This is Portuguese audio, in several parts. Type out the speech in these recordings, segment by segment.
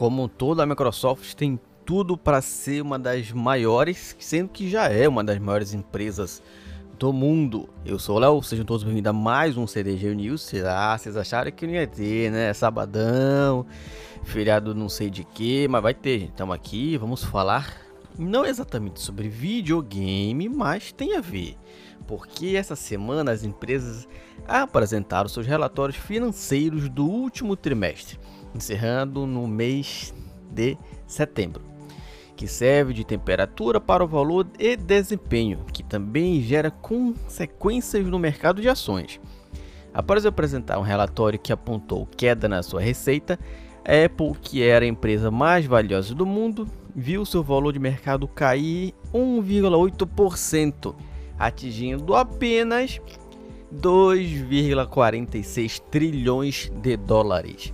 como todo, a Microsoft tem tudo para ser uma das maiores, sendo que já é uma das maiores empresas do mundo. Eu sou o Léo, sejam todos bem-vindos a mais um CDG News. Ah, vocês acharam que não ia ter, né? Sabadão, feriado não sei de que, mas vai ter, gente. Estamos aqui, vamos falar não exatamente sobre videogame, mas tem a ver. Porque essa semana as empresas apresentaram seus relatórios financeiros do último trimestre, encerrando no mês de setembro, que serve de temperatura para o valor e desempenho, que também gera consequências no mercado de ações. Após apresentar um relatório que apontou queda na sua receita, a Apple, que era a empresa mais valiosa do mundo, viu seu valor de mercado cair 1,8%, atingindo apenas 2,46 trilhões de dólares.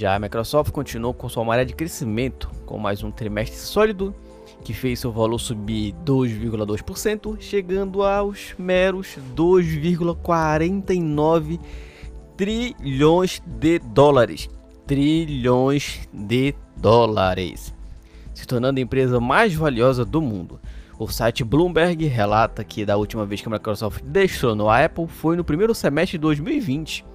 Já a Microsoft continuou com sua maré de crescimento, com mais um trimestre sólido, que fez seu valor subir 2,2%, chegando aos meros 2,49 trilhões de dólares. Trilhões de dólares se tornando a empresa mais valiosa do mundo. O site Bloomberg relata que da última vez que a Microsoft destronou a Apple foi no primeiro semestre de 2020.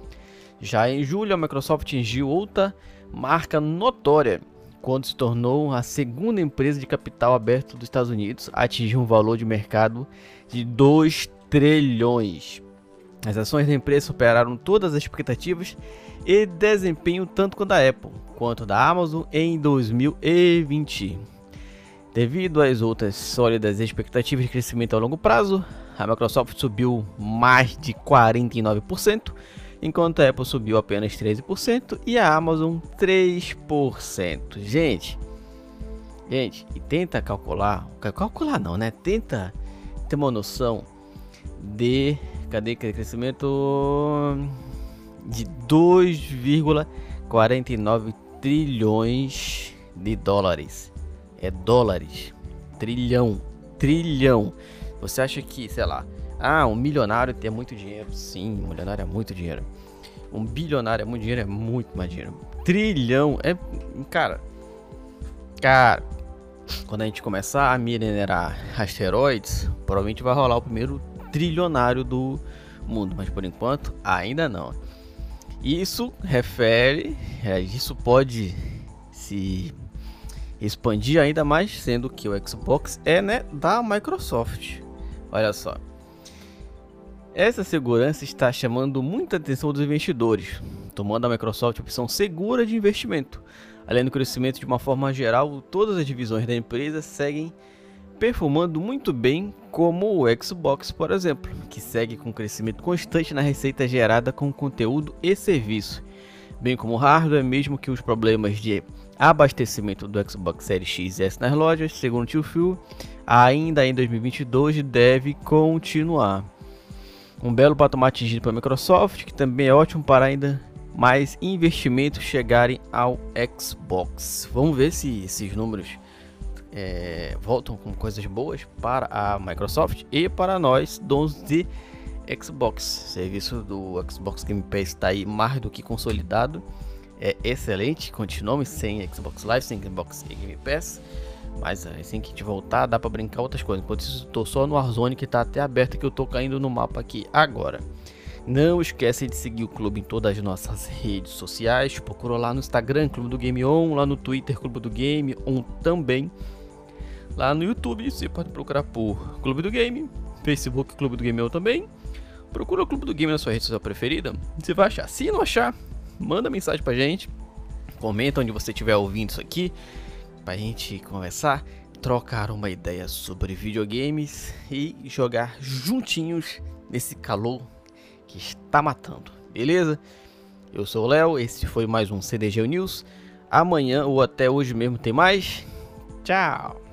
Já em julho, a Microsoft atingiu outra marca notória quando se tornou a segunda empresa de capital aberto dos Estados Unidos a atingir um valor de mercado de 2 trilhões. As ações da empresa superaram todas as expectativas e desempenho tanto quanto da Apple quanto da Amazon em 2020. Devido às outras sólidas expectativas de crescimento a longo prazo, a Microsoft subiu mais de 49%, enquanto a Apple subiu apenas 13% e a Amazon 3%. Gente, gente, e tenta calcular, calcular não, né? Tenta ter uma noção de cadê crescimento de 2,49 trilhões de dólares. É dólares. Trilhão. Trilhão. Você acha que, sei lá, ah, um milionário tem muito dinheiro? Sim, um milionário é muito dinheiro. Um bilionário é muito dinheiro, é muito mais dinheiro. Trilhão é. Cara. Cara. Quando a gente começar a minerar asteroides, provavelmente vai rolar o primeiro trilionário do mundo. Mas por enquanto, ainda não. Isso refere, é, isso pode se expandir ainda mais, sendo que o Xbox é né, da Microsoft. Olha só. Essa segurança está chamando muita atenção dos investidores, tomando a Microsoft opção segura de investimento. Além do crescimento de uma forma geral, todas as divisões da empresa seguem performando muito bem, como o Xbox, por exemplo, que segue com crescimento constante na receita gerada com conteúdo e serviço, bem como o hardware, mesmo que os problemas de abastecimento do Xbox Series X e S nas lojas, segundo o Tio Phil, ainda em 2022 deve continuar. Um belo patamar atingido pela Microsoft, que também é ótimo para ainda mais investimentos chegarem ao Xbox. Vamos ver se esses números é, voltam com coisas boas para a Microsoft e para nós, donos de Xbox. O serviço do Xbox Game Pass está aí mais do que consolidado. É excelente, continuamos sem Xbox Live, sem Xbox Game Pass. Mas assim que a gente voltar, dá para brincar outras coisas. Enquanto isso, estou só no Warzone que está até aberto, que eu estou caindo no mapa aqui agora. Não esquece de seguir o clube em todas as nossas redes sociais. Procura lá no Instagram, Clube do Game On, lá no Twitter, Clube do Game On também. Lá no YouTube você pode procurar por Clube do Game, Facebook Clube do Game eu também. Procura o Clube do Game na sua rede social preferida, você vai achar. Se não achar, manda mensagem pra gente, comenta onde você estiver ouvindo isso aqui, pra gente conversar, trocar uma ideia sobre videogames e jogar juntinhos nesse calor que está matando, beleza? Eu sou o Léo, esse foi mais um CDG News. Amanhã ou até hoje mesmo tem mais. Tchau!